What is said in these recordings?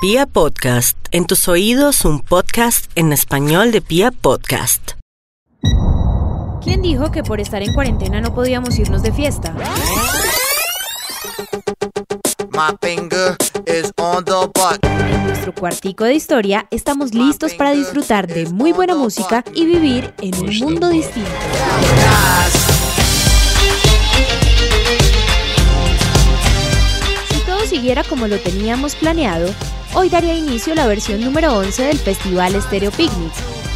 Pia Podcast, en tus oídos un podcast en español de Pia Podcast. ¿Quién dijo que por estar en cuarentena no podíamos irnos de fiesta? My finger is on the button. En nuestro cuartico de historia estamos listos para disfrutar de muy buena música y vivir en un mundo distinto. Si todo siguiera como lo teníamos planeado, hoy daría inicio la versión número 11 del Festival Stereo Picnic.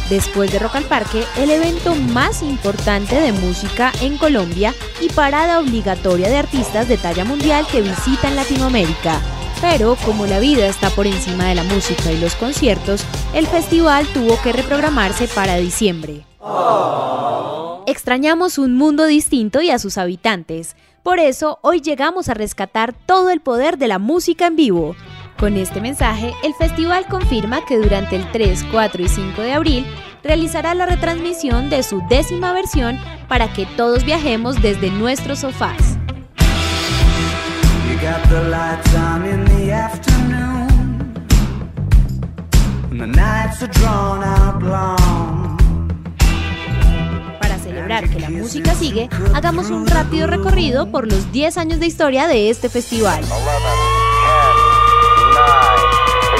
Después de Rock al Parque, el evento más importante de música en Colombia y parada obligatoria de artistas de talla mundial que visitan Latinoamérica. Pero como la vida está por encima de la música y los conciertos, el festival tuvo que reprogramarse para diciembre. Extrañamos un mundo distinto y a sus habitantes. Por eso, hoy llegamos a rescatar todo el poder de la música en vivo. Con este mensaje, el festival confirma que durante el 3, 4 y 5 de abril realizará la retransmisión de su décima versión para que todos viajemos desde nuestros sofás. You got the lights on in the afternoon. And the nights are drawn out long. Para celebrar que la música sigue, hagamos un rápido recorrido por los 10 años de historia de este festival.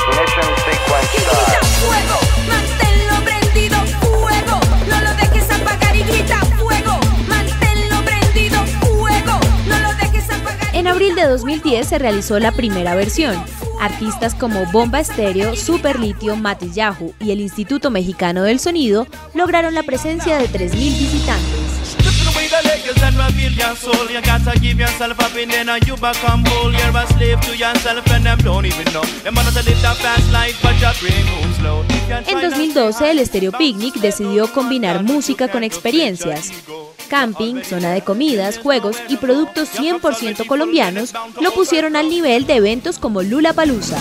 11, 10, 9, ignition sequence start. fuego, manténlo prendido, fuego, no lo dejes apagar y grita fuego, manténlo prendido, fuego, no lo dejes apagar. En abril de 2010 se realizó la primera versión. Artistas como Bomba Estéreo, Super Litio, Yahoo y el Instituto Mexicano del Sonido lograron la presencia de 3.000 visitantes. Listen away the legs and reveal your soul. You gotta give yourself up and then you become whole. You're a slave to yourself and them don't even know. Them wanna live that fast life, but your brain moves slow. You can En try not to 2012, el Stereo Picnic decidió combinar música con experiencias. Camping, zona de comidas, juegos y productos 100% colombianos lo pusieron al nivel de eventos como Lula Palusa.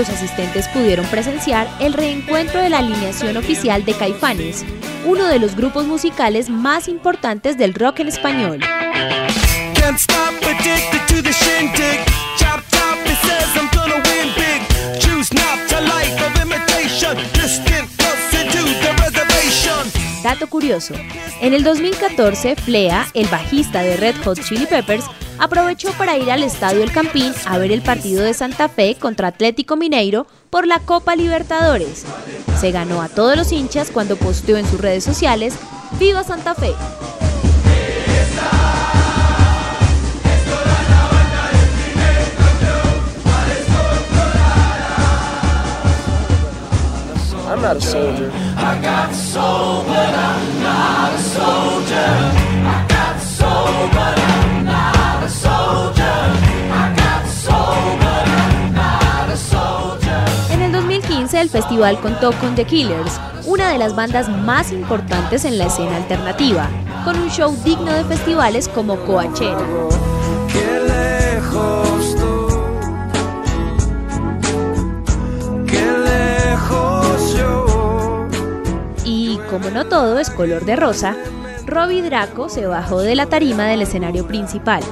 Los asistentes pudieron presenciar el reencuentro de la alineación oficial de Caifanes, uno de los grupos musicales más importantes del rock en español. Dato curioso, en el 2014, Flea, el bajista de Red Hot Chili Peppers, aprovechó para ir al Estadio El Campín a ver el partido de Santa Fe contra Atlético Mineiro por la Copa Libertadores. Se ganó a todos los hinchas cuando posteó en sus redes sociales ¡Viva Santa Fe! I'm not a soldier. En el festival contó con The Killers, una de las bandas más importantes en la escena alternativa, con un show digno de festivales como Coachella. Y como no todo es color de rosa, Robbie Draco se bajó de la tarima del escenario principal.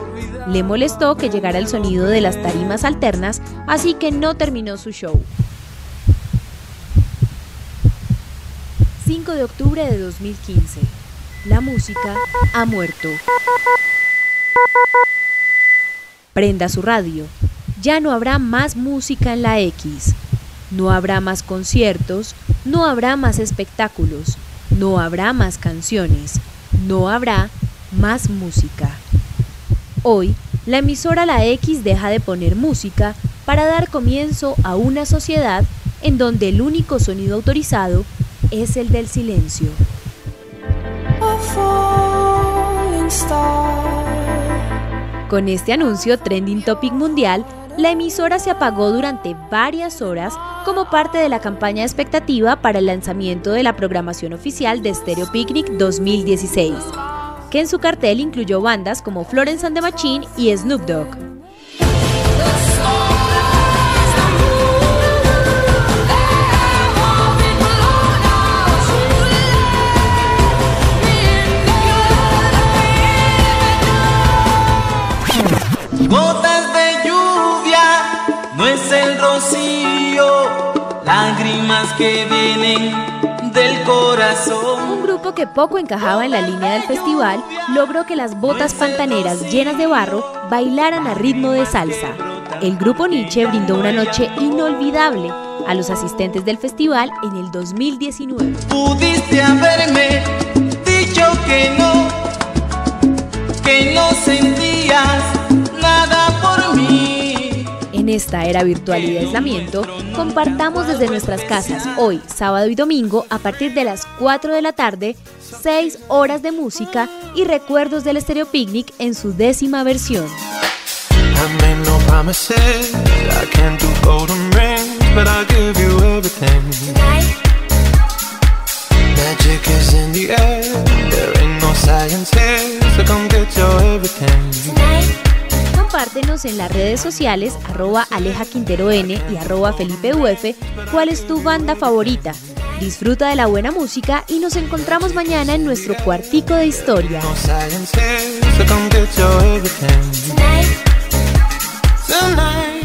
Le molestó que llegara el sonido de las tarimas alternas, así que no terminó su show. 5 de octubre de 2015. La música ha muerto. Prenda su radio. Ya no habrá más música en la X. No habrá más conciertos, no habrá más espectáculos, no habrá más canciones, no habrá más música. Hoy, la emisora La X deja de poner música para dar comienzo a una sociedad en donde el único sonido autorizado es el del silencio. Con este anuncio trending topic mundial, la emisora se apagó durante varias horas como parte de la campaña de expectativa para el lanzamiento de la programación oficial de Stereo Picnic 2016, que en su cartel incluyó bandas como Florence and the Machine y Snoop Dogg. Gotas de lluvia, no es el rocío, lágrimas que vienen del corazón. Un grupo que poco encajaba en la línea del festival logró que las botas pantaneras llenas de barro bailaran a ritmo de salsa. El grupo Nietzsche brindó una noche inolvidable a los asistentes del festival en el 2019. Pudiste haberme dicho que no, que no sentías en esta era virtual y de aislamiento, compartamos desde nuestras casas hoy, sábado y domingo, a partir de las 4 de la tarde, 6 horas de música y recuerdos del Stereo Picnic en su décima versión. Compártenos en las redes sociales arroba Aleja Quintero N y arroba Felipe Uf cuál es tu banda favorita. Disfruta de la buena música y nos encontramos mañana en nuestro cuartico de historia. Tonight.